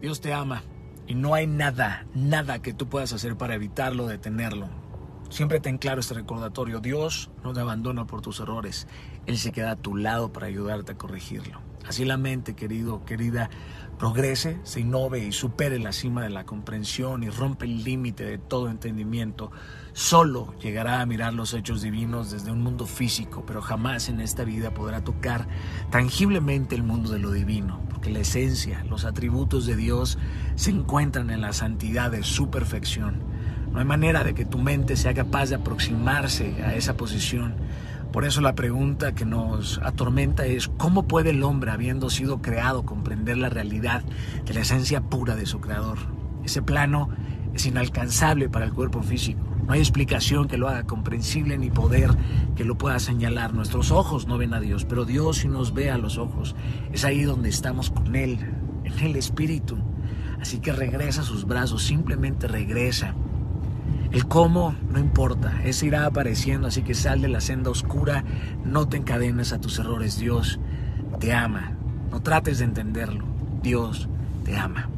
Dios te ama y no hay nada, nada que tú puedas hacer para evitarlo, detenerlo. Siempre ten claro este recordatorio, Dios no te abandona por tus errores, Él se queda a tu lado para ayudarte a corregirlo. Así la mente, querido, querida, progrese, se innove y supere la cima de la comprensión y rompe el límite de todo entendimiento. Solo llegará a mirar los hechos divinos desde un mundo físico, pero jamás en esta vida podrá tocar tangiblemente el mundo de lo divino, la esencia, los atributos de Dios se encuentran en la santidad de su perfección. No hay manera de que tu mente sea capaz de aproximarse a esa posición por eso la pregunta que nos atormenta es, ¿cómo puede el hombre, habiendo sido creado, comprender la realidad de la esencia pura de su creador? Ese plano es inalcanzable para el cuerpo físico. No hay explicación que lo haga comprensible ni poder que lo pueda señalar. Nuestros ojos no ven a Dios, pero Dios sí nos ve a los ojos. Es ahí donde estamos con Él, en el Espíritu. Así que regresa a sus brazos, simplemente regresa. El cómo no importa, ese irá apareciendo, así que sal de la senda oscura, no te encadenes a tus errores, Dios te ama, no trates de entenderlo, Dios te ama.